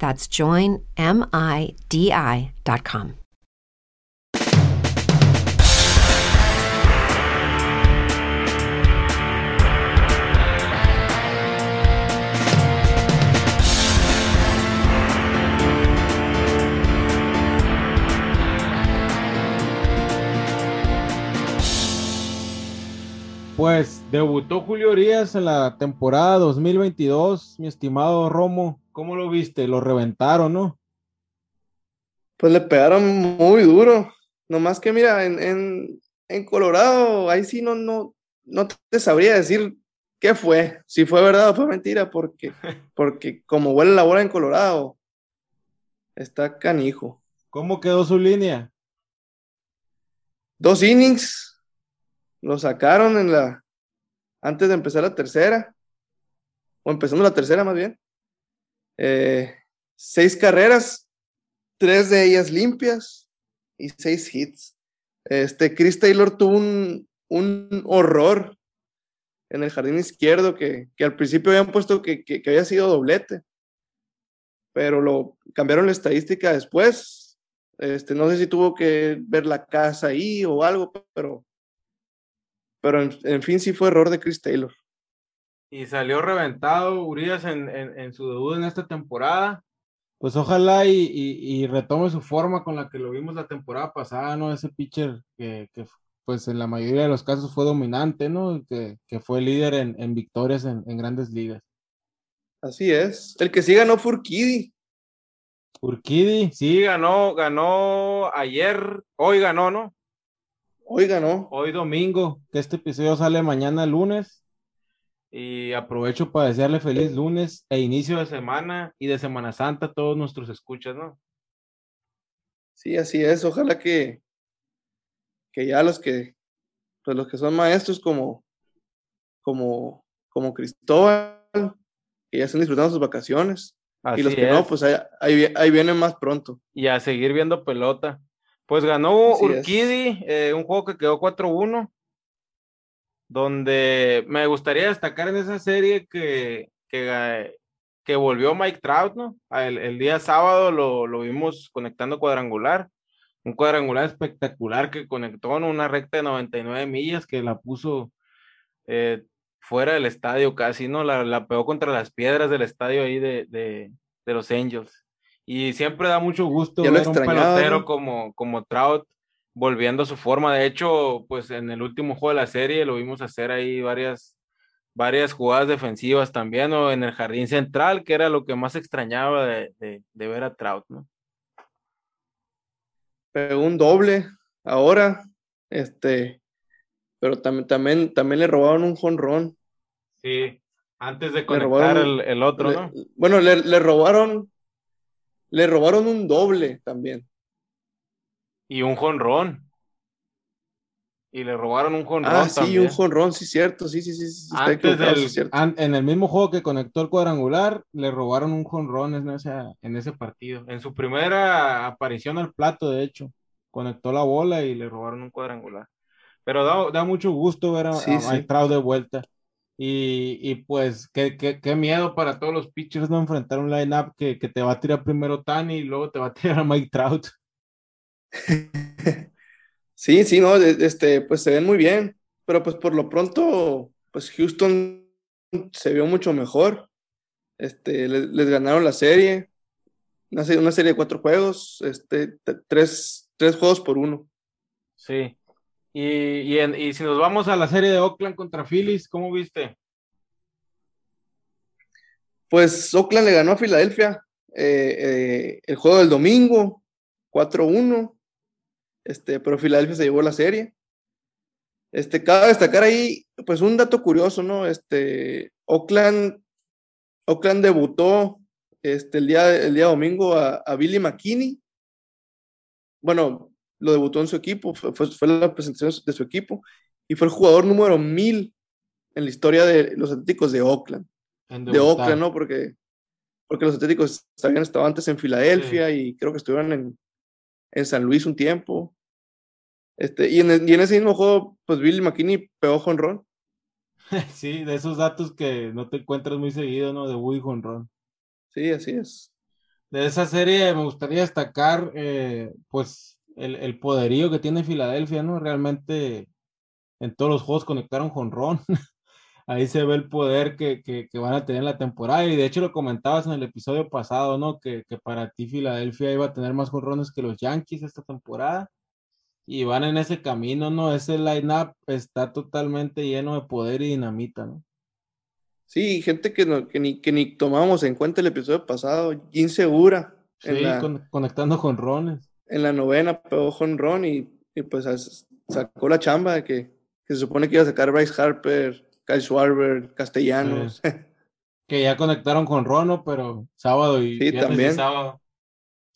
That's joinmidi.com. Pues debutó Julio Urias en la temporada 2022, mi estimado Romo. ¿Cómo lo viste? Lo reventaron, ¿no? Pues le pegaron muy duro. Nomás que mira, en, en, Colorado, ahí sí no, no, no te sabría decir qué fue, si fue verdad o fue mentira, porque, porque como huele la bola en Colorado, está canijo. ¿Cómo quedó su línea? Dos innings, lo sacaron en la, antes de empezar la tercera, o empezando la tercera más bien. Eh, seis carreras, tres de ellas limpias y seis hits. Este, Chris Taylor tuvo un, un horror en el jardín izquierdo que, que al principio habían puesto que, que, había sido doblete, pero lo cambiaron la estadística después. Este, no sé si tuvo que ver la casa ahí o algo, pero pero en, fin sí fue error de Chris Taylor. Y salió reventado Urias en, en, su debut en esta temporada. Pues ojalá y, y, retome su forma con la que lo vimos la temporada pasada, ¿no? Ese pitcher que, que pues en la mayoría de los casos fue dominante, ¿no? Que, que fue líder en, en victorias en, grandes ligas. Así es. El que sí ganó fue Urquidi. Urquidi, sí, ganó, ganó ayer, hoy ganó, ¿no? Hoy ganó. Hoy domingo, que este episodio sale mañana lunes. Y aprovecho para desearle feliz lunes e inicio de semana y de Semana Santa a todos nuestros escuchas, ¿no? Sí, así es. Ojalá que, que ya los que, pues los que son maestros como, como, como Cristóbal, que ya estén disfrutando sus vacaciones. y los que no, pues ahí, ahí vienen más pronto. Y a seguir viendo pelota. Pues ganó Urquidi, eh, un juego que quedó 4-1, donde me gustaría destacar en esa serie que, que, que volvió Mike Trout, ¿no? El, día sábado lo, lo, vimos conectando cuadrangular, un cuadrangular espectacular que conectó en una recta de 99 millas que la puso eh, fuera del estadio casi, ¿no? La, la, pegó contra las piedras del estadio ahí de, de, de los Angels. Y siempre da mucho gusto ver un pelotero como, como Trout volviendo a su forma. De hecho, pues en el último juego de la serie lo vimos hacer ahí varias, varias jugadas defensivas también, o en el jardín central, que era lo que más extrañaba de, ver a Trout, ¿no? Pegó un doble ahora, este, pero también, también, también le robaron un jonrón. Sí, antes de conectar el, otro, ¿no? Bueno, le, le robaron le robaron un doble también. Y un jonrón. Y le robaron un jonrón. Ah, sí, un jonrón, sí, cierto. Sí, sí, sí. sí en el mismo juego que conectó el cuadrangular, le robaron un jonrón en, en ese partido. En su primera aparición al plato, de hecho, conectó la bola y le robaron un cuadrangular. Pero da, da mucho gusto ver a, sí, de vuelta. Y, pues, qué, qué, miedo para todos los pitchers no enfrentar un lineup que, que te va a tirar primero Tani y luego te va a tirar a Mike Trout. Sí, sí, no, este, pues se ven muy bien, pero pues por lo pronto, pues Houston se vio mucho mejor. Este, les, ganaron la serie, una serie, una serie de cuatro juegos, este, tres, tres juegos por uno. Sí. Y, y, si nos vamos a la serie de Oakland contra Phillies, ¿cómo viste? Pues Oakland le ganó a Filadelfia eh, eh, el juego del domingo, 4-1. Este, pero Filadelfia se llevó la serie. Este, cabe destacar ahí, pues un dato curioso, ¿no? Este, Oakland, Oakland debutó este, el, día, el día domingo a, Billy McKinney. Bueno, lo debutó en su equipo, fue, fue, la presentación de su equipo y fue el jugador número mil en la historia de los Atléticos de Oakland. De Oakland, ¿no? Porque, porque los Atléticos habían estado antes en Filadelfia y creo que estuvieron en, en San Luis un tiempo. Este, y, en, y en ese mismo juego, pues Billy McKinney pegó jonrón. Sí, de esos datos que no te encuentras muy seguido, ¿no? De Woody jonrón. Sí, así es. De esa serie me gustaría destacar, eh, pues, el, el, poderío que tiene Filadelfia, ¿no? Realmente en todos los juegos conectaron jonrón. Ahí se ve el poder que, que, que, van a tener en la temporada. Y de hecho lo comentabas en el episodio pasado, ¿no? Que, que para ti Filadelfia iba a tener más jonrones que los Yankees esta temporada y van en ese camino, ¿no? Ese line-up está totalmente lleno de poder y dinamita, ¿no? Sí, gente que, no, que, ni, que ni tomamos en cuenta el episodio pasado, insegura. Sí, conectando con Rones. En la novena pegó con Ron y, y, pues sacó la chamba de que, que, se supone que iba a sacar Bryce Harper, Kyle Schwarber, Castellanos. que ya conectaron con Rono, pero sábado y sí, también. sábado.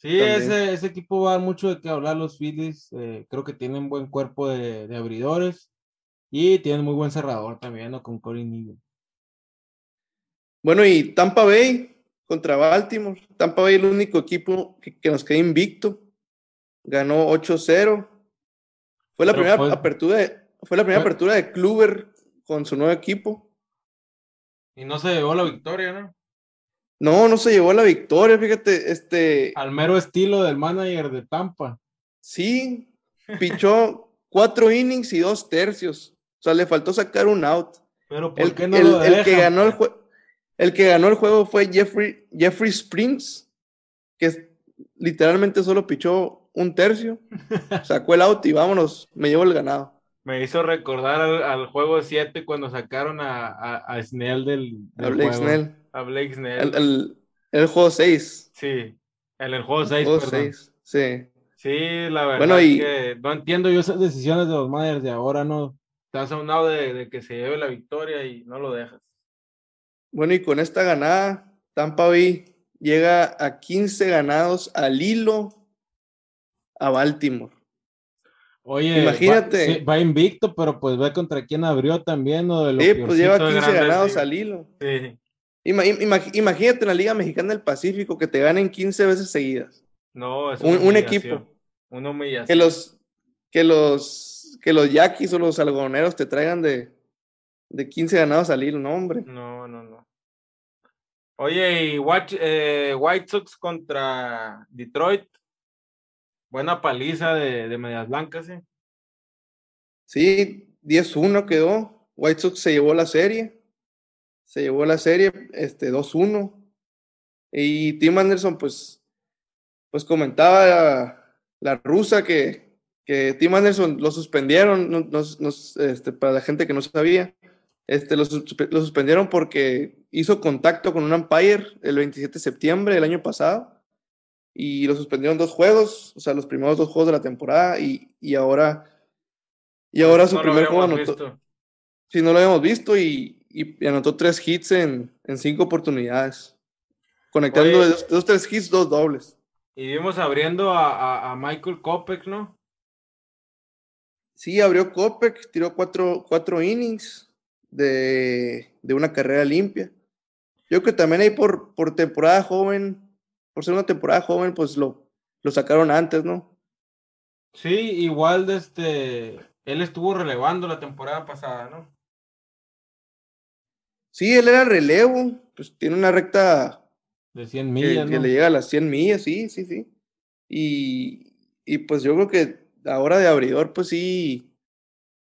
Sí, ese, ese, equipo va a dar mucho de qué hablar los Phillies. Eh, creo que tienen buen cuerpo de, de, abridores y tienen muy buen cerrador también, ¿no? Con Corey. Bueno, y Tampa Bay contra Baltimore. Tampa Bay el único equipo que, que nos queda invicto. Ganó 8-0. Fue la primera apertura de, fue la primera apertura de Kluber con su nuevo equipo. Y no se llevó la victoria, ¿no? No, no se llevó la victoria, fíjate, este... Al mero estilo del manager de Tampa. Sí, pichó cuatro innings y dos tercios. O sea, le faltó sacar un out. Pero ¿por el, qué no lo el que ganó el, el que ganó el juego fue Jeffrey, Jeffrey Springs, que literalmente solo pichó un tercio. Sacó el out y vámonos, me llevo el ganado. Me hizo recordar al, juego 7 cuando sacaron a, a, Snell del, del a Blake juego. Snell. A Blake Snell. El, el, juego 6. Sí, en el juego 6. El juego 6, sí. Sí, la verdad bueno, y... que no entiendo yo esas decisiones de los managers de ahora, no. Estás a un lado de, de, que se lleve la victoria y no lo dejas. Bueno, y con esta ganada, Tampa Bay llega a 15 ganados al hilo a Baltimore. Oye, imagínate. Va, va, invicto, pero pues ve contra quién abrió también. ¿no? De lo sí, pues lleva 15 ganados al hilo. Sí. Ima, ima, imagínate en la Liga Mexicana del Pacífico que te ganen 15 veces seguidas. No, es un, un equipo. Una humillación. Que los, que los, que los yaquis o los algodoneros te traigan de, de 15 ganados al hilo, no, hombre. No, no, no. Oye, y White, eh, White Sox contra Detroit. Buena paliza de, de medias blancas, ¿eh? Sí, 10-1 quedó. White Sox se llevó la serie. Se llevó la serie este, 2-1. Y Tim Anderson, pues, pues comentaba la, rusa que, que, Tim Anderson lo suspendieron, este, para la gente que no sabía, este, lo, lo, suspendieron porque hizo contacto con un umpire el 27 de septiembre del año pasado y lo suspendieron dos juegos, o sea, los primeros dos juegos de la temporada y, y ahora y ahora su primer juego anotó. Visto. Sí, no lo habíamos visto y, y anotó tres hits en, en, cinco oportunidades. Conectando Oye, de dos, dos, tres hits, dos dobles. Y vimos abriendo a, a, a Michael Kopek, ¿no? Sí, abrió Kopek, tiró cuatro, cuatro innings de, de una carrera limpia. Yo creo que también ahí por, por temporada joven, por ser una temporada joven, pues lo, lo sacaron antes, ¿no? Sí, igual de este, él estuvo relevando la temporada pasada, ¿no? Sí, él era relevo, pues tiene una recta de 100 millas, que, que ¿no? le llega a las 100 millas, sí, sí, sí. Y, y pues yo creo que ahora de abridor, pues sí,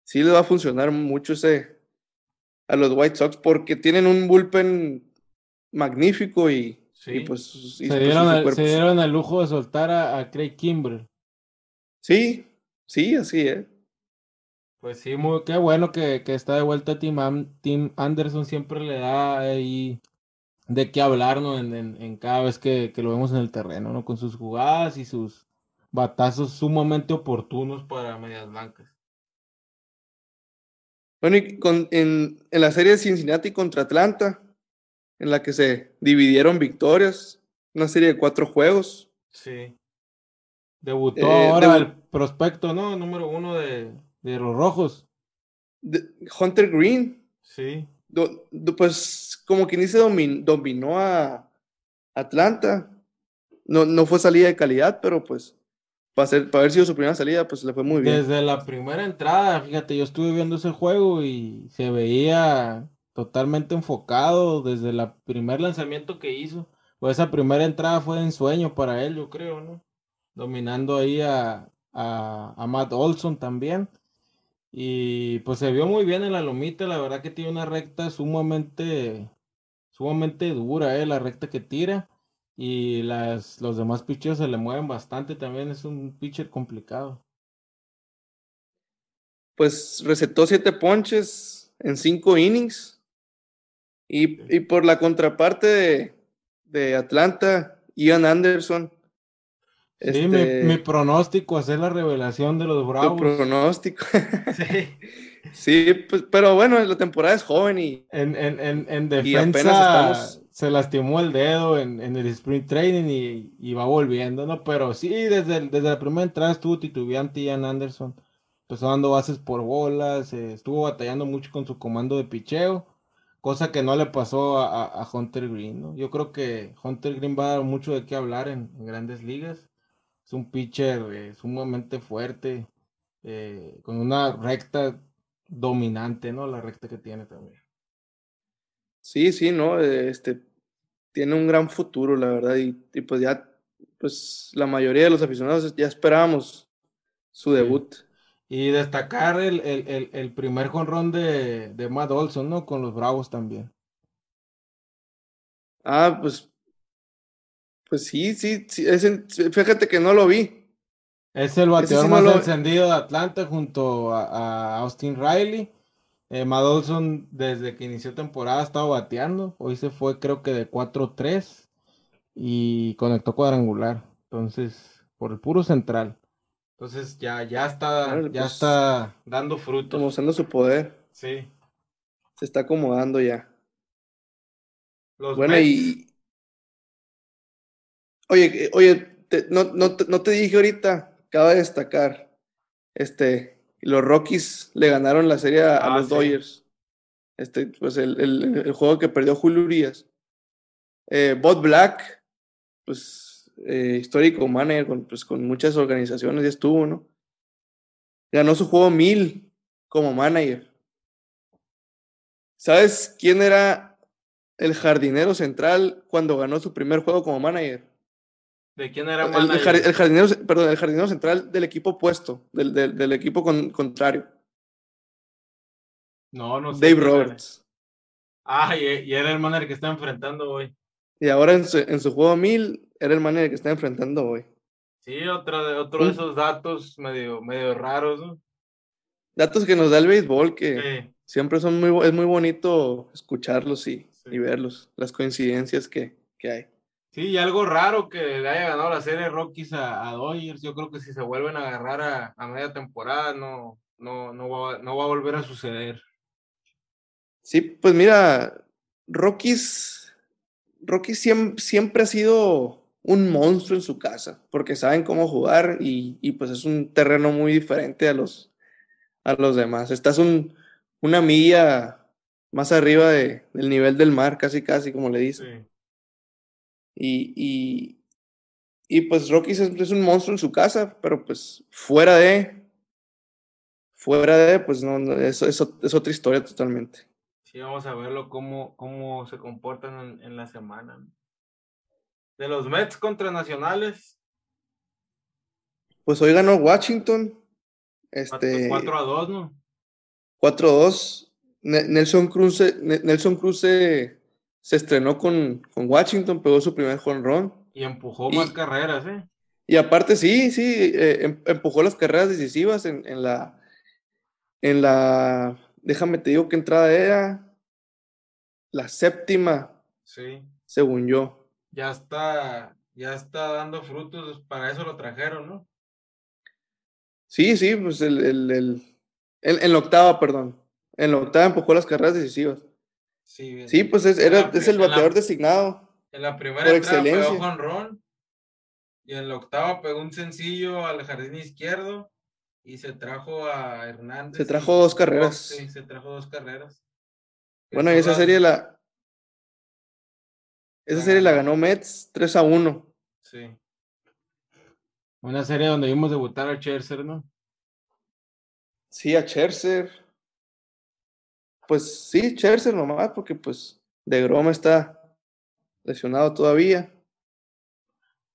sí le va a funcionar mucho ese a los White Sox porque tienen un bullpen magnífico y, Sí. y pues se, pues dieron el, se dieron el lujo de soltar a, a Craig Kimbrell. Sí, sí, así es. Pues sí, muy, qué bueno que, que está de vuelta Tim, Tim Anderson, siempre le da ahí de qué hablar, ¿no? En, en, en cada vez que, que, lo vemos en el terreno, ¿no? Con sus jugadas y sus batazos sumamente oportunos para medias blancas. Bueno, y con, en, en la serie de Cincinnati contra Atlanta, en la que se dividieron victorias, una serie de cuatro juegos. Sí. Debutó eh, ahora el prospecto, ¿no? Número uno de, de los rojos. De Hunter Green. Sí. Do, do, pues como quien dice domin, dominó a Atlanta. No, no fue salida de calidad, pero pues para, ser, para haber sido su primera salida, pues le fue muy bien. Desde la primera entrada, fíjate, yo estuve viendo ese juego y se veía totalmente enfocado desde el primer lanzamiento que hizo. Pues esa primera entrada fue de ensueño para él, yo creo, ¿no? Dominando ahí a, a, a Matt Olson también. Y pues se vio muy bien en la lomita, la verdad que tiene una recta sumamente, sumamente dura, ¿eh? la recta que tira. Y las, los demás pitchers se le mueven bastante, también es un pitcher complicado. Pues recetó siete ponches en cinco innings. Y, y por la contraparte de, de Atlanta, Ian Anderson. Sí, este, mi, mi, pronóstico, hacer la revelación de los Bravos. Tu pronóstico. sí. sí, pues, pero bueno, la temporada es joven y. En, en, en, en defensa estamos... se lastimó el dedo en, en el sprint training y, y, va volviendo, ¿no? Pero sí, desde, desde la primera entrada estuvo titubeante Ian Anderson. Empezó dando bases por bolas, eh, estuvo batallando mucho con su comando de picheo cosa que no le pasó a, a, Hunter Green, ¿no? Yo creo que Hunter Green va a dar mucho de qué hablar en, en grandes ligas. Es un pitcher eh, sumamente fuerte, eh, con una recta dominante, ¿no? La recta que tiene también. Sí, sí, ¿no? Este, tiene un gran futuro, la verdad, y, y pues ya, pues la mayoría de los aficionados ya esperábamos su debut. Sí. Y destacar el, el, el, el primer jonrón de, de Matt Olson, ¿no? Con los Bravos también. Ah, pues. Pues sí, sí, sí ese, fíjate que no lo vi. Es el bateador sí más no lo... encendido de Atlanta junto a, a Austin Riley. Eh, Matt Olson, desde que inició temporada, ha estado bateando. Hoy se fue, creo que de 4-3 y conectó cuadrangular. Entonces, por el puro central. Entonces ya, ya está, claro, ya pues, está dando frutos. Demostrando su poder. Sí. Se está acomodando ya. Los bueno, Mets. y. Oye, oye, te, no, no, no, te dije ahorita, acaba de destacar. Este, los Rockies le ganaron la serie a, ah, los sí. Dodgers. Este, pues el, el, el, juego que perdió Julio Urias. Eh, Bob Black, pues eh, histórico manager con, pues, con muchas organizaciones, ya estuvo, ¿no? Ganó su juego mil como manager. ¿Sabes quién era el jardinero central cuando ganó su primer juego como manager? ¿De quién era manager? El, el, jardinero, perdón, el jardinero central del equipo opuesto, del, del, del equipo con, contrario. No, no sé. Dave Roberts. Ah, y, y, era el manager que está enfrentando hoy. Y ahora en su, en su juego mil era el manager que está enfrentando hoy. Sí, otro de, otro de esos datos medio, medio raros, ¿no? Datos que nos da el béisbol, que sí. siempre son muy, es muy bonito escucharlos y, sí. y verlos, las coincidencias que, que, hay. Sí, y algo raro que le haya ganado la serie Rockies a, a Dodgers, yo creo que si se vuelven a agarrar a, a media temporada, no, no, no, va, no va a volver a suceder. Sí, pues mira, Rockies, Rockies siempre, siempre ha sido un monstruo en su casa, porque saben cómo jugar y, y, pues es un terreno muy diferente a los, a los demás. Estás un, una milla más arriba de, del nivel del mar, casi casi, como le dicen. Sí. Y, y, y, pues Rockies es, es, un monstruo en su casa, pero pues fuera de, fuera de, pues no, no eso, eso es otra historia totalmente. Sí, vamos a verlo cómo, cómo se comportan en, en la semana de los Mets contra Nacionales. Pues hoy ganó Washington. Este, 4 a 2, ¿no? 4 a 2. Nelson Cruz, Nelson Cruz se, se estrenó con, con, Washington, pegó su primer run. Y empujó más carreras, ¿eh? Y aparte, sí, sí, eh, em- empujó las carreras decisivas en, en la. En la. Déjame te digo qué entrada era. La séptima, Sí. según yo. Ya está, ya está dando frutos, para eso lo trajeron, ¿no? Sí, sí, pues el, el, el- en, en la octava, perdón. En la octava empujó las carreras decisivas. Sí, Sí, pues es, era, la es el pri- en la- bateador designado. En la primera por entrada pegó excelencia. jonrón y en la octava pegó un sencillo al jardín izquierdo y se trajo a Hernández. Se trajo dos carreras. Sí, se trajo dos carreras. Bueno, y esa serie la. Esa serie la ganó. Mets 3 a 1. Sí. Una serie donde vimos debutar a Scherzer, ¿no? Sí, a Scherzer. Pues sí, Scherzer nomás, porque pues de Groma está lesionado todavía.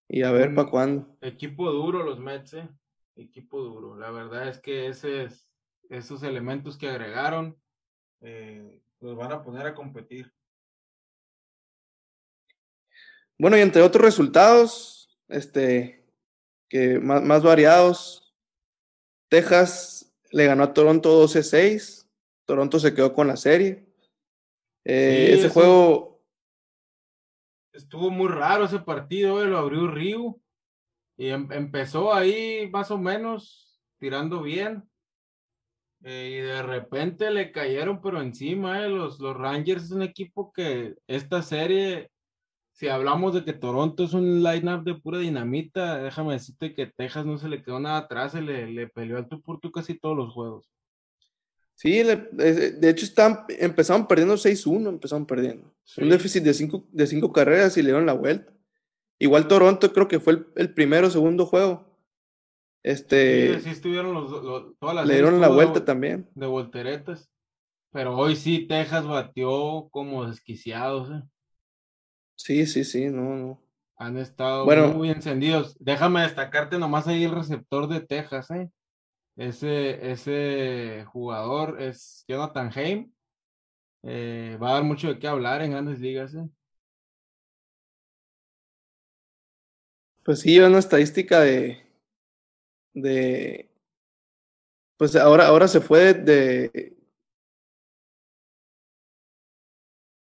Y a ver para cuándo. Equipo duro los Mets, ¿eh? Equipo duro. La verdad es que ese es- esos elementos que agregaron eh, los van a poner a competir. Bueno, y entre otros resultados, este, que más, más variados, Texas le ganó a Toronto 12-6. Toronto se quedó con la serie. Eh, Sí, ese juego, Estuvo muy raro ese partido, eh, lo abrió Ryu y em- empezó ahí más o menos tirando bien. eh, y de repente le cayeron pero encima, eh, los, los Rangers es un equipo que esta serie, si hablamos de que Toronto es un lineup de pura dinamita, déjame decirte que Texas no se le quedó nada atrás, se le, le peleó al tú por tú casi todos los juegos. sí, le- de de hecho están, empezaron perdiendo 6-1, empezaron perdiendo. Sí. Un déficit de cinco, de cinco carreras y le dieron la vuelta. Igual Toronto creo que fue el, el primero o segundo juego. Este, Sí, sí estuvieron los, los- todas las le dieron la vuelta también. de volteretas. Pero hoy sí Texas batió como desquiciados, ¿eh? Sí, sí, sí, no, no. Han estado Bueno. muy encendidos. Déjame destacarte nomás ahí el receptor de Texas, ¿eh? Ese, ese jugador es Jonathan Haim. Eh, va a dar mucho de qué hablar en grandes ligas, ¿eh? Pues sí, una estadística de, de, pues ahora, ahora se fue de, de-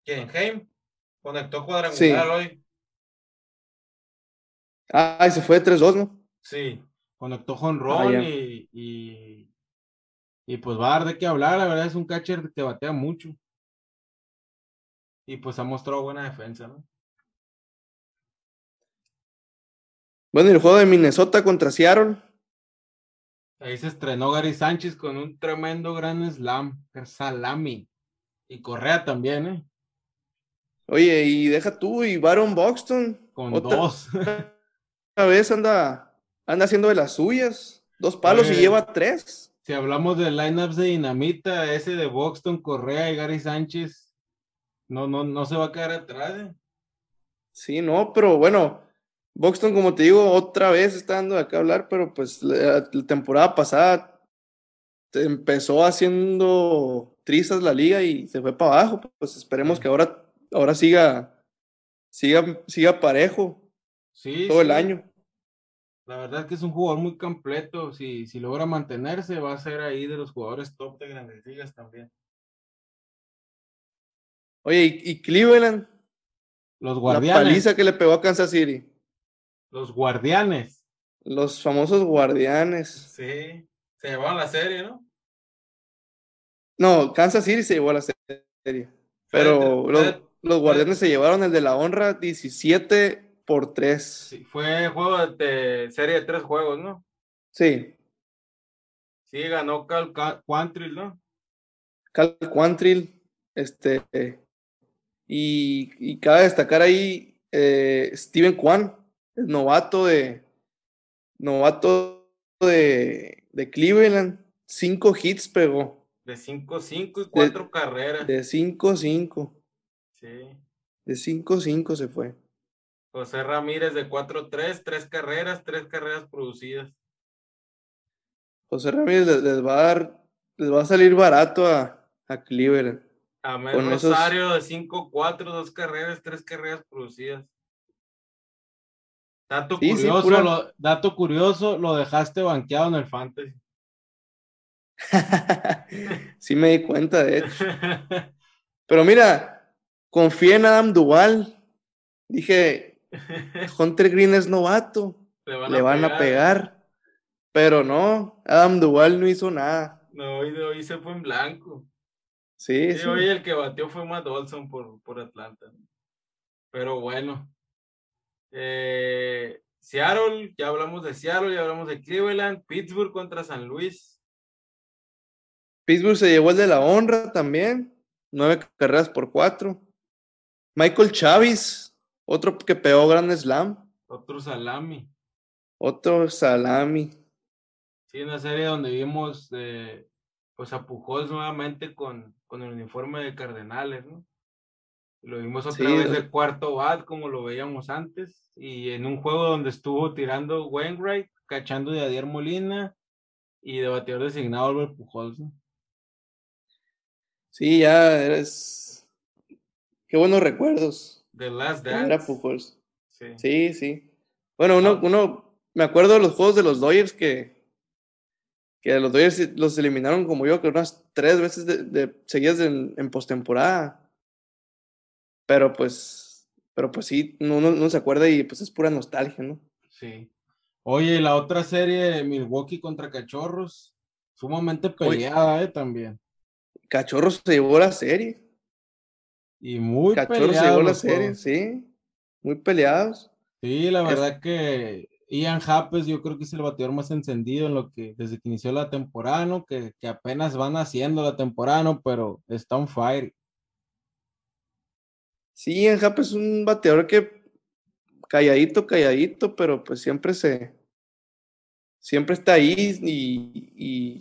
¿Quién? Haim. Conectó cuadrangular Sí. hoy. ah, y se fue de 3-2, ¿no? Sí. Conectó jonrón Ah, y, y pues va a dar de qué hablar. La verdad es un catcher que batea mucho. Y pues ha mostrado buena defensa, ¿no? Bueno, y el juego de Minnesota contra Seattle, Ahí se estrenó Gary Sánchez con un tremendo gran slam, salami. Y Correa también, ¿eh? Oye, y deja tú, y Baron Buxton, Con otra, dos. otra vez anda, anda haciendo de las suyas, dos palos y lleva tres. si hablamos de lineups de dinamita, ese de Boxton, Correa y Gary Sánchez, no, no, no se va a quedar atrás, ¿eh? Sí, no, pero bueno, Buxton, como te digo, otra vez está dando de acá hablar, pero pues la, la temporada pasada empezó haciendo trizas la liga y se fue para abajo. Pues esperemos Sí. que ahora, ahora siga, siga, siga parejo Sí, todo el año. La verdad es que es un jugador muy completo. Si, si logra mantenerse, va a ser ahí de los jugadores top de grandes ligas también. Oye, y, y Cleveland, Los la guardianes. paliza que le pegó a Kansas City, Los guardianes. los famosos guardianes. Sí. Se llevaron la serie, ¿no? No, Kansas City se llevó a la serie, pero Fue- los, fue- los guardianes se llevaron el de la honra 17 por 3. sí, fue juego de serie de tres juegos, ¿no? Sí, Sí, ganó Cal Ca- Quantrill, ¿no? Cal Quantrill, este, y, y cabe destacar ahí eh, Steven Kwan, el novato de, novato de, de Cleveland, cinco hits pegó, De 5-5 y cuatro carreras. de 5-5, Sí. de 5-5 se fue. José Ramírez de 4-3, tres carreras, tres carreras producidas. José Ramírez les, les va a dar, les va a salir barato a, a Cleveland. Amel Con esos- Rosario de 5-4, dos carreras, tres carreras producidas. Dato Sí, sí, curioso, pura- lo, dato curioso, lo dejaste banqueado en el fantasy. sí me di cuenta, de hecho. Pero mira, confié en Adam Duval. Dije, Hunter Green es novato, le van a pegar. Pero no, Adam Duval no hizo nada. No, hoy, se fue en blanco. Sí, Sí, sí. hoy el que batió fue Matt Olson por, por Atlanta. Pero bueno. Eh, Seattle, ya hablamos de Seattle, ya hablamos de Cleveland, Pittsburgh contra San Luis. Pittsburgh se llevó el de la honra también. Nueve carreras por cuatro. Michael Chavis, otro que pegó Grand Slam. Otro salami. Otro salami. Sí, una serie donde vimos eh, pues a Pujols nuevamente con, con el uniforme de Cardenales, ¿no? Lo vimos otra Sí, vez de cuarto bat como lo veíamos antes y en un juego donde estuvo tirando Wainwright, cachando de Adier Molina y de bateador designado Albert Pujols, ¿no? Sí, ya eres. Qué buenos recuerdos. The Last Era Dance. Pujols. Sí. Sí, sí. Bueno, uno, Ah. uno, me acuerdo de los juegos de los Dodgers que, que los Dodgers los eliminaron como yo, que unas tres veces de, de- seguidas en, en postemporada. Pero pues, pero pues sí, uno, uno- uno se acuerda y pues es pura nostalgia, ¿no? Sí. Oye, la otra serie, Milwaukee contra Cachorros, sumamente peleada, ¿eh? También. Cachorros se llevó la serie. Y muy Cachorros se peleados llevó la serie, sí. Muy peleados. Sí, la Es- verdad que Ian Happes yo creo que es el bateador más encendido en lo que desde que inició la temporada, ¿no? Que, que apenas van haciendo la temporada, ¿no? Pero está on fire. Sí, en Jap es un bateador que calladito, calladito, pero pues siempre se, siempre está ahí y, y,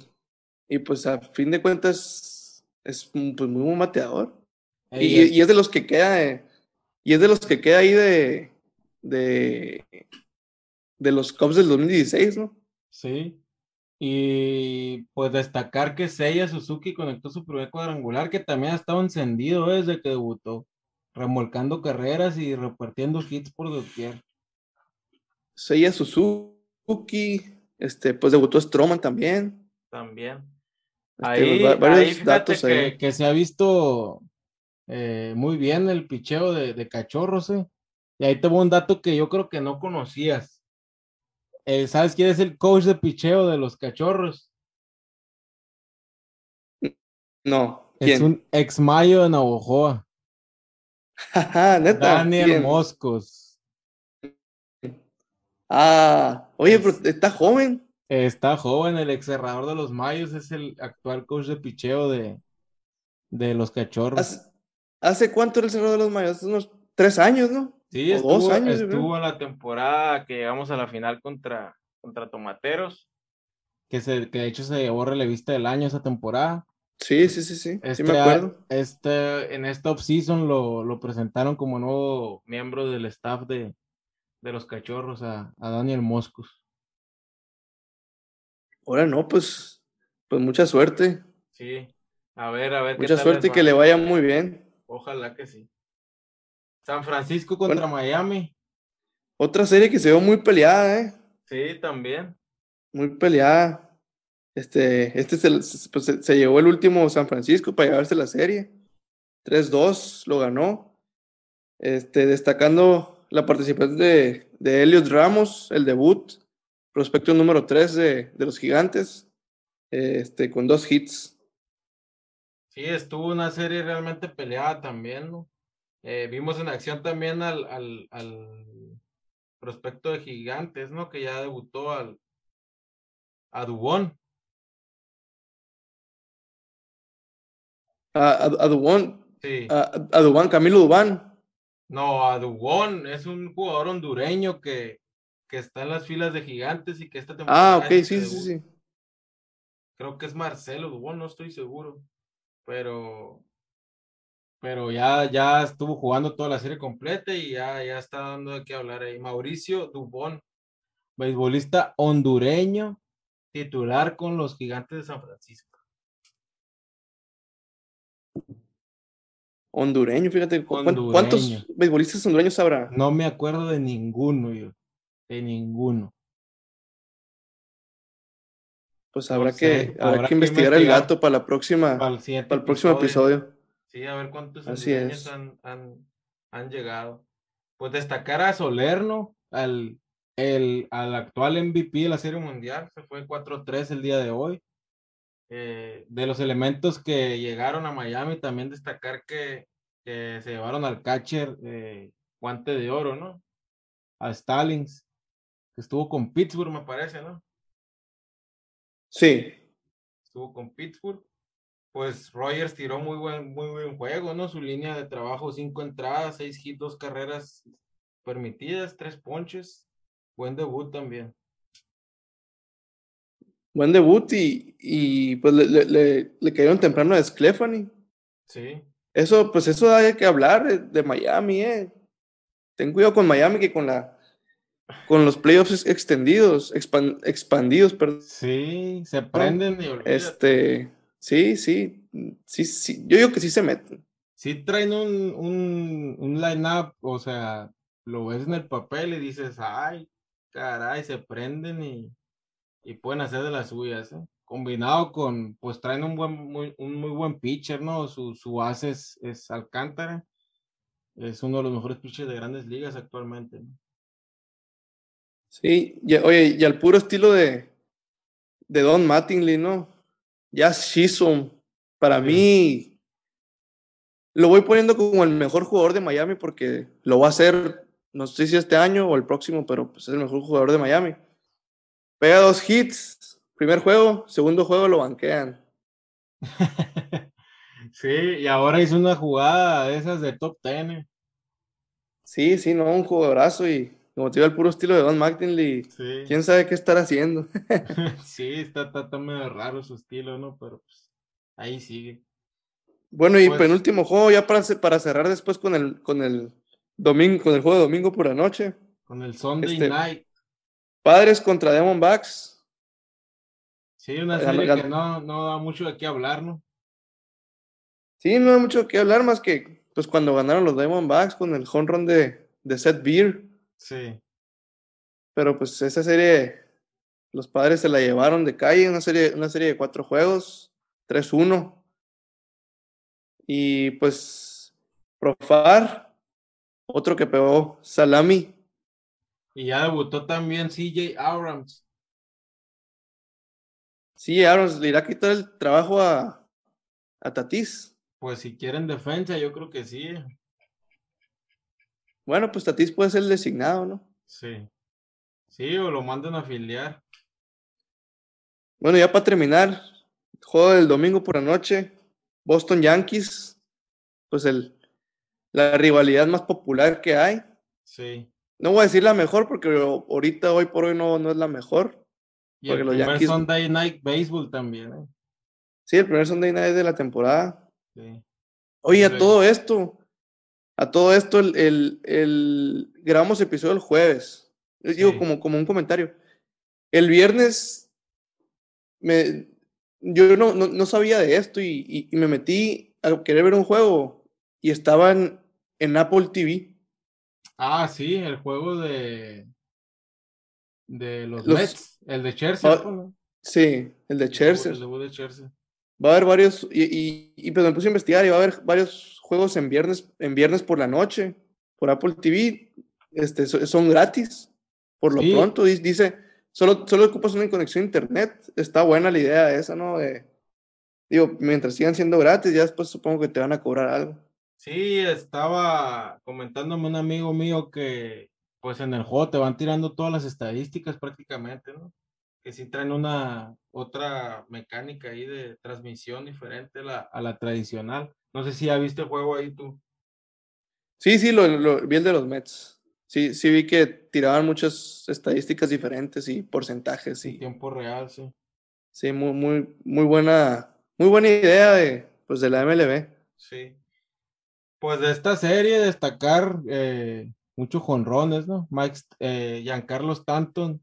y, pues a fin de cuentas es pues, muy buen bateador. Y, y es de los que queda, eh, y es de los que queda ahí de, de, de los Cubs del 2016, ¿no? Sí. Y pues destacar que Seiya Suzuki conectó su primer cuadrangular, que también ha estado encendido desde que debutó, remolcando carreras y repartiendo hits por doquier. Seiya Suzuki, este, pues debutó Stroman también. También. Este, Ahí, va- varios ahí fíjate datos que, ahí. que se ha visto eh, muy bien el picheo de, de cachorros, ¿eh? Y ahí te voy un dato que yo creo que no conocías. Eh, ¿sabes quién es el coach de picheo de los cachorros? No, Es un ex mayo de Navojoa, neta. Daniel ¿quién? Moscos. Ah, oye, pero está joven. Está joven, el ex cerrador de los Mayos es el actual coach de picheo de, de los cachorros. ¿Hace, hace cuánto era el cerrado de los Mayos? Unos tres años, ¿no? Sí, o estuvo, dos años, estuvo en la temporada que llegamos a la final contra, contra Tomateros, que, se, que de hecho se llevó relevista del año esa temporada. Sí, sí, sí, sí. Sí Este, me acuerdo. este, en esta offseason lo, lo presentaron como nuevo miembro del staff de, de los cachorros a, a Daniel Moscos. Ahora no, pues, pues mucha suerte. Sí, a ver, a ver. qué Mucha tal suerte y que le vaya muy bien. Ojalá que sí. San Francisco contra Miami. Otra serie que se ve muy peleada, ¿eh? Sí, también. Muy peleada. Este, este se, pues, se- se llevó el último San Francisco para llevarse la serie. 3-2 lo ganó. Este, destacando la participación de, de Elliot Ramos, el debut, prospecto número 3 de, de los gigantes, este, con dos hits. Sí, estuvo una serie realmente peleada también, ¿no? Eh, vimos en acción también al, al, al prospecto de Gigantes, ¿no? Que ya debutó al, a Dubón. A, a, a Dubón, Sí. a, a Dubán, Camilo Dubán. No, a Dubón es un jugador hondureño que, que está en las filas de Gigantes y que esta temporada. Ah, ok, sí, sí, sí. Creo que es Marcelo Dubón, no estoy seguro. Pero, pero ya, ya estuvo jugando toda la serie completa y ya, ya está dando de qué hablar ahí. Mauricio Dubón, beisbolista hondureño, titular con los gigantes de San Francisco. Hondureño, fíjate. ¿cu- cuán- Hondureño. ¿Cuántos beisbolistas hondureños habrá? No me acuerdo de ninguno yo. en ninguno. Pues No habrá, sé, que, habrá, habrá que que investigar el gato para la próxima, Para el, siguiente para el próximo episodio. Sí, a ver cuántos Así hondureños es. han, han, han llegado. Pues destacar a Solerno, al, el, al actual MVP de la Serie Mundial, se fue 4-3 el día de hoy. Eh, de los elementos que llegaron a Miami, también destacar que, que se llevaron al catcher eh, guante de oro, ¿no? A Stallings, que estuvo con Pittsburgh, me parece, ¿no? Sí, estuvo con Pittsburgh. Pues Rogers tiró muy buen, muy buen juego, ¿no? Su línea de trabajo, cinco entradas, seis hits, dos carreras permitidas, tres ponches. Buen debut también. buen debut y, y pues le, le, le, le cayeron temprano a Sclefani. Sí, Eso, pues eso hay que hablar de, de Miami, eh. Ten cuidado con Miami que con la con los playoffs ex- extendidos, expan- expandidos, perdón. sí, se prenden y olvídate. Este, sí, sí, sí, sí. Yo digo que sí se meten. Sí traen un, un, un line-up, o sea, lo ves en el papel y dices, ay, caray, se prenden y, y pueden hacer de las suyas, ¿eh? Combinado con, pues traen un buen, muy, un muy buen pitcher, ¿no? Su, su es Alcántara. Es uno de los mejores pitchers de grandes ligas actualmente, ¿no? Sí, y, oye, y al puro estilo de, de Don Mattingly, ¿no? Ya Chisholm, para Sí. mí, lo voy poniendo como el mejor jugador de Miami porque lo va a hacer, no sé si este año o el próximo, pero pues es el mejor jugador de Miami. Pega dos hits, primer juego, segundo juego lo banquean. Sí, y ahora hizo una jugada de esas de top ten. Sí, sí, no, un jugadorazo y como te digo, el puro estilo de Don Mattingly, Sí. quién sabe qué estar haciendo. Sí, está, está, está medio raro su estilo, ¿no? Pero pues ahí sigue. Bueno, y Pues- penúltimo juego ya para, para cerrar después con el, con el domingo, con el juego de domingo por la noche. Con el Sunday Este- Night. Padres contra Diamondbacks. Sí, una serie que no, no da mucho de qué hablar, ¿no? Sí, no hay mucho que hablar más que pues cuando ganaron los Diamondbacks con el home run de, de Seth Beer. Sí. Pero pues esa serie, los padres se la llevaron de calle, una serie, una serie de cuatro juegos, 3-1. Y pues Profar, otro que pegó Salami. Y ya debutó también CJ Abrams. Sí, Aaron le irá a quitar el trabajo a, a Tatis. Pues si quieren defensa, yo creo que sí. Bueno, pues Tatis puede ser el designado, ¿no? Sí. Sí, o lo mandan a afiliar. Bueno, ya para terminar, juego del domingo por la noche, Boston Yankees, pues el, la rivalidad más popular que hay. Sí. No voy a decir la mejor porque ahorita, hoy por hoy, no, no es la mejor. Y Porque el los primer Yankees- Sunday Night Baseball también, ¿eh? Sí, el primer Sunday Night de la temporada. Sí. Oye, a todo esto, a todo esto, el, el, el- grabamos episodio el jueves. Les Digo, Sí. como, como un comentario. El viernes, me, yo no, no, no sabía de esto y, y- y me metí a querer ver un juego y estaban en Apple TV. Ah, sí, el juego de de los, Los- Mets, el de Chelsea, Ah, pues. Sí, el de El Scherzer. El debut de Chelsea. Va a haber varios, y, y, y pues me puse a investigar y va a haber varios juegos en viernes, en viernes por la noche, por Apple TV, este, so- son gratis, por lo Sí. pronto, di- dice, solo, solo ocupas una conexión a internet, está buena la idea esa, ¿no? De, digo, mientras sigan siendo gratis, ya después supongo que te van a cobrar algo. Sí, estaba comentándome un amigo mío que pues en el juego te van tirando todas las estadísticas prácticamente, ¿no? Que sí traen una otra mecánica ahí de transmisión diferente a la, a la tradicional. No sé si ya viste el juego ahí tú. Sí, sí, lo, lo- vi el de los Mets. Sí, sí vi que tiraban muchas estadísticas diferentes y porcentajes En y tiempo real, sí. sí, muy, muy, muy buena, muy buena idea de, pues, de la MLB. Sí. Pues de esta serie destacar eh, muchos jonrones, ¿no? Mike, eh, Giancarlo Stanton,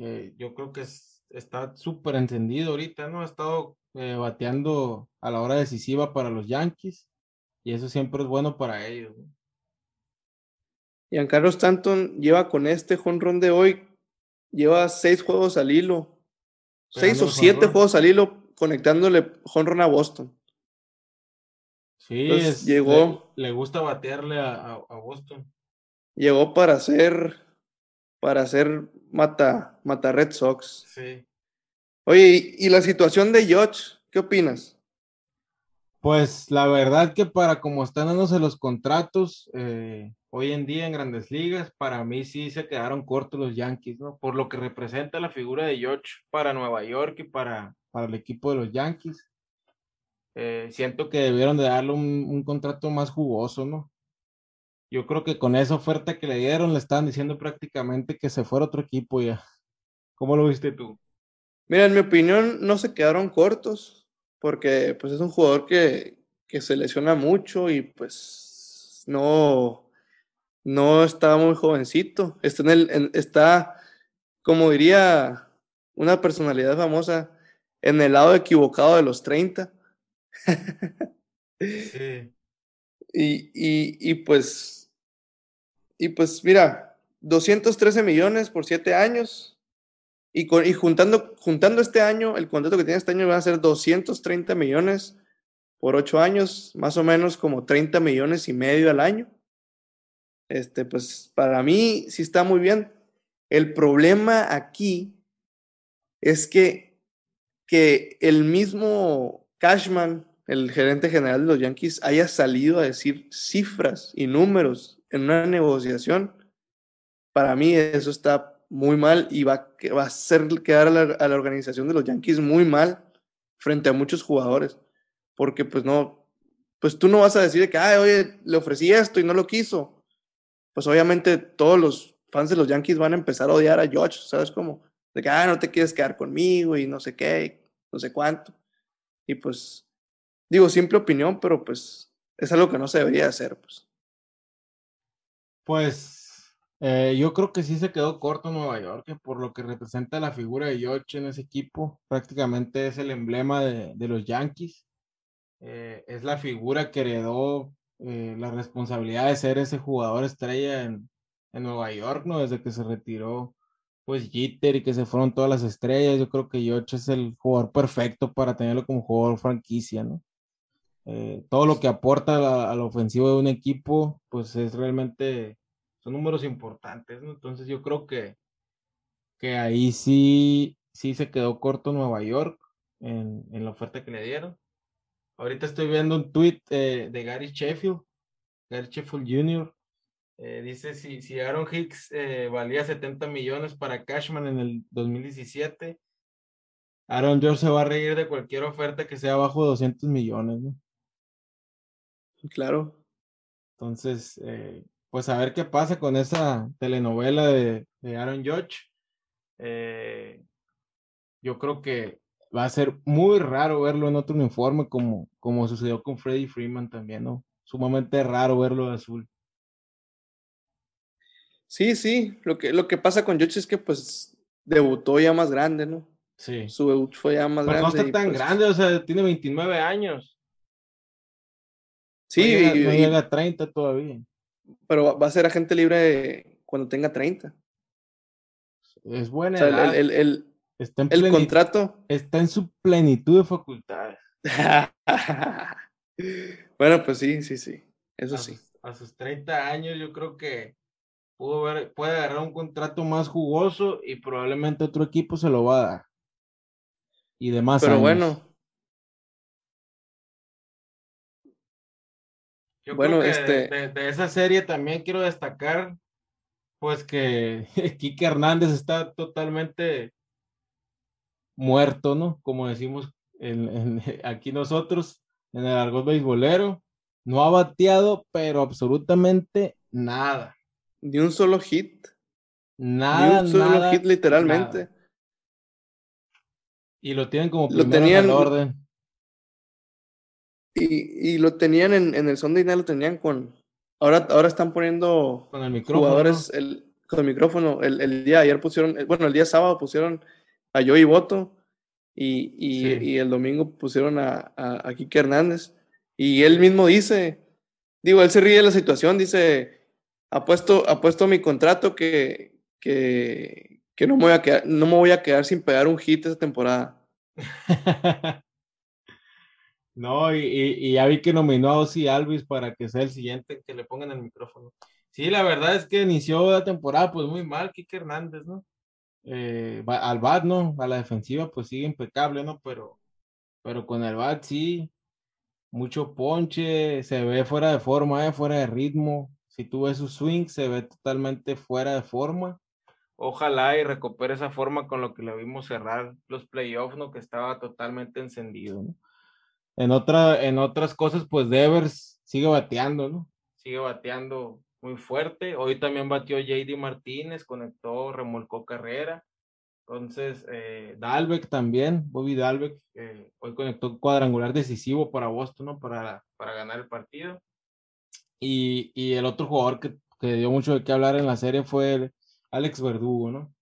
eh, yo creo que es- está súper encendido ahorita, ¿no? Ha estado eh, bateando a la hora decisiva para los Yankees y eso siempre es bueno para ellos, ¿no? Giancarlo Stanton lleva con este jonrón de hoy, lleva seis juegos al hilo, seis o siete juegos al hilo conectándole jonrón a Boston. Sí, llegó. Le, gusta batearle a, a, Boston. Llegó para hacer, para hacer mata, mata Red Sox. Sí. Oye, ¿y, la situación de George? ¿Qué opinas? Pues la verdad que para como están dándose los contratos eh, hoy en día en grandes ligas, para mí sí se quedaron cortos los Yankees, ¿no? Por lo que representa la figura de George para Nueva York y para, para el equipo de los Yankees. Eh, siento que debieron de darle un, contrato más jugoso, ¿no? Yo creo que con esa oferta que le dieron le estaban diciendo prácticamente que se fuera otro equipo ya. ¿Cómo lo viste tú? Mira, en mi opinión no se quedaron cortos porque pues es un jugador que, que se lesiona mucho y pues no, no está muy jovencito. Está, en el, está, como diría una personalidad famosa, en el lado equivocado de los 30. sí. y, y, y, pues, y pues mira, 213 millones por 7 años. Y, con, y juntando, juntando este año, el contrato que tiene este año va a ser 230 millones por 8 años, más o menos como 30 millones y medio al año. Este, pues para mí sí está muy bien. El problema aquí es que, que el mismo Cashman, el gerente general de los Yankees, haya salido a decir cifras y números en una negociación, para mí eso está muy mal y va, a hacer quedar a la, organización de los Yankees muy mal frente a muchos jugadores, porque pues no, pues tú no vas a decir que, ay, oye, le ofrecí esto y no lo quiso. Pues obviamente todos los fans de los Yankees van a empezar a odiar a George, ¿sabes cómo? De que, ah, no te quieres quedar conmigo y no sé qué, no sé cuánto. Y pues, digo, simple opinión, pero pues es algo que no se debería hacer, pues. Pues eh, yo creo que sí se quedó corto Nueva York, por lo que representa la figura de George en ese equipo. Prácticamente es el emblema de, los Yankees. Eh, es la figura que heredó eh, la responsabilidad de ser ese jugador estrella en, en Nueva York, ¿no? Desde que se retiró pues Jeter y que se fueron todas las estrellas. Yo creo que George es el jugador perfecto para tenerlo como jugador franquicia, ¿no? Eh, todo lo que aporta al ofensivo de un equipo, pues es realmente, son números importantes, ¿no? Entonces yo creo que, que ahí sí, sí se quedó corto Nueva York en, en la oferta que le dieron. Ahorita estoy viendo un tweet eh, de Gary Sheffield, Gary Sheffield Jr., eh, dice si, si Aaron Hicks valía 70 millones para Cashman en el 2017, Aaron George se va a reír de cualquier oferta que sea bajo 200 millones, ¿no? Claro. Entonces, eh, pues a ver qué pasa con esa telenovela de, de Aaron George. yo creo que va a ser muy raro verlo en otro uniforme como, como sucedió con Freddie Freeman también, ¿no? Sumamente raro verlo de azul. Sí, sí, lo que, lo que pasa con George es que pues debutó ya más grande, ¿no? Sí. Su debut fue ya más grande. No está tan pues grande, o sea, tiene 29 años. Sí, no llega, a 30 todavía. Pero va a ser agente libre cuando tenga 30. Es buena. O el, el, está en el contrato. Está en su plenitud de facultades. bueno, pues sí, sí, sí. Eso sí. a sus 30 años yo creo que puede agarrar un contrato más jugoso y probablemente otro equipo se lo va a dar. Y demás. Pero bueno. Yo bueno, creo que este... de, esa serie también quiero destacar, pues que Kike Hernández está totalmente muerto, ¿no? Como decimos en, aquí nosotros, en el argot beisbolero. No ha bateado, pero absolutamente nada. Ni un solo hit. Nada. Ni un solo hit, literalmente. Y lo tienen como primero lo tenían, en orden. Y, y, lo tenían en, en el Sunday Night, lo tenían con. Ahora, ahora están poniendo con el micrófono. jugadores el, con el micrófono. El, el, día ayer pusieron, bueno, el día sábado pusieron a Joey Boto y, y, y el domingo pusieron a, a, a Kike Hernández. Y él mismo dice, digo, él se ríe de la situación, dice, apuesto, apuesto mi contrato que, que, que no, me voy a quedar, no me voy a quedar sin pegar un hit esta temporada. no, y, y, ya vi que nominó a Ozzy Alvis para que sea el siguiente que le pongan el micrófono. Sí, la verdad es que inició la temporada pues muy mal, Kike Hernández, ¿no? Eh, al bat, ¿no? A la defensiva pues sigue impecable, ¿no? Pero, pero con el bat sí, mucho ponche, se ve fuera de forma, ¿eh? fuera de ritmo. Si tú ves su swing, se ve totalmente fuera de forma. Ojalá y recupere esa forma con lo que le vimos cerrar los playoffs, ¿no? Que estaba totalmente encendido, ¿no? En, otra, en otras cosas, pues Devers sigue bateando, ¿no? Sigue bateando muy fuerte. Hoy también batió JD Martínez, conectó, remolcó carrera. Entonces, eh, Dalbeck también, Bobby Dalbeck, eh, hoy conectó cuadrangular decisivo para Boston, ¿no? Para, para ganar el partido. Y, y el otro jugador que, que, dio mucho de qué hablar en la serie fue Alex Verdugo, ¿no?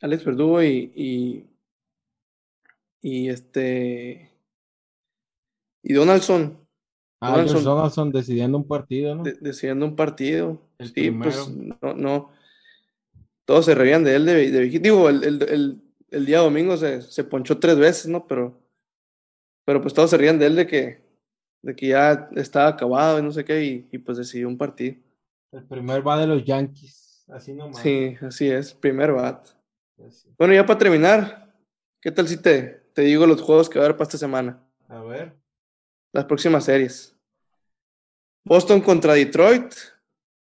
Alex Verdugo y, y, y este y Donaldson Ah, Donaldson, decidiendo un partido, ¿no? decidiendo un partido. sí, pues no, no. Todos se reían de él de, de Digo, el, el, el, día domingo se, se, ponchó tres veces, ¿no? Pero, pero pues todos se reían de él de que, de que ya estaba acabado y no sé qué, y, y pues decidió un partido. El primer bat de los Yankees, así nomás. Sí, así es, primer bat. Pues bueno, ya para terminar, ¿qué tal si te, te digo los juegos que va a haber para esta semana? A ver. Las próximas series. Boston contra Detroit.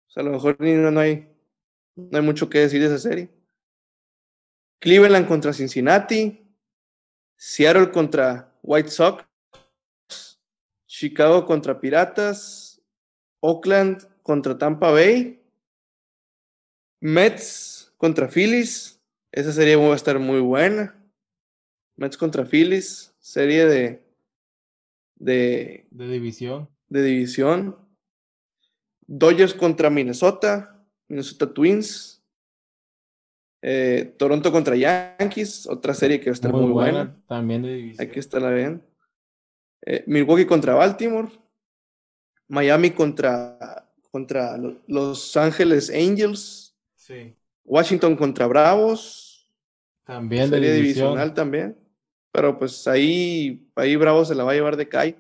O sea, a lo mejor no hay, no hay mucho que decir de esa serie. Cleveland contra Cincinnati. Seattle contra White Sox. Chicago contra Piratas. Oakland contra Tampa Bay. Mets contra Phillies. Esa serie va a estar muy buena. Mets contra Phillies. Serie de. De, de división de división. Dodgers contra Minnesota, Minnesota Twins. Eh, Toronto contra Yankees, otra serie que va a estar muy, buena, También de división. Hay que estarla bien. Eh, Milwaukee contra Baltimore. Miami contra, contra Los Ángeles Angels. Sí. Washington contra Bravos. También serie divisional también. Pero pues ahí, ahí Bravos se la va a llevar de Kai.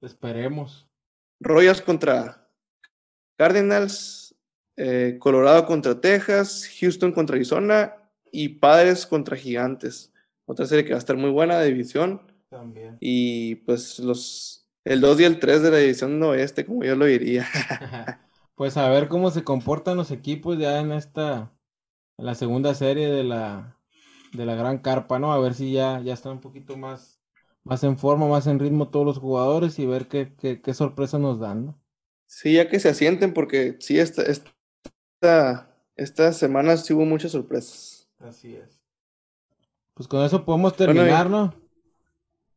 Esperemos. Royals contra Cardinals, eh, Colorado contra Texas, Houston contra Arizona y Padres contra Gigantes. Otra serie que va a estar muy buena de división. También. Y pues los el 2 y el 3 de la división oeste, como yo lo diría. pues a ver cómo se comportan los equipos ya en esta en la segunda serie de la de la gran carpa, ¿no? A ver si ya, ya están un poquito más más en forma, más en ritmo todos los jugadores y ver qué, qué, qué sorpresa nos dan, ¿no? Sí, ya que se asienten, porque sí, esta, esta, estas semanas hubo muchas sorpresas. Así es. Pues con eso podemos terminar, ¿no?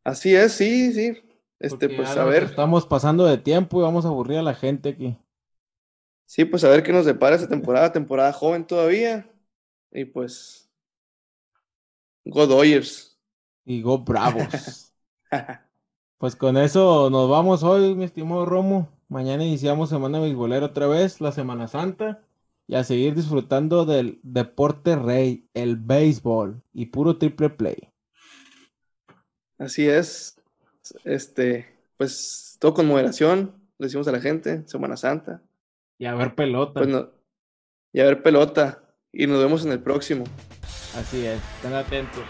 Así es, sí, sí. Este, pues a ver. Estamos pasando de tiempo y vamos a aburrir a la gente aquí. Sí, pues a ver qué nos depara esta temporada, temporada joven todavía. Y pues. Go Dodgers. Y Go Bravos. Pues con eso nos vamos hoy, mi estimado Romo. Mañana iniciamos Semana Beisbolera otra vez, la Semana Santa, y a seguir disfrutando del deporte rey, el béisbol y puro triple play. Así es. Este, pues todo con moderación, le decimos a la gente, Semana Santa. Y a ver pelota. Pues y a ver pelota. Y nos vemos en el próximo. Así es, estén atentos.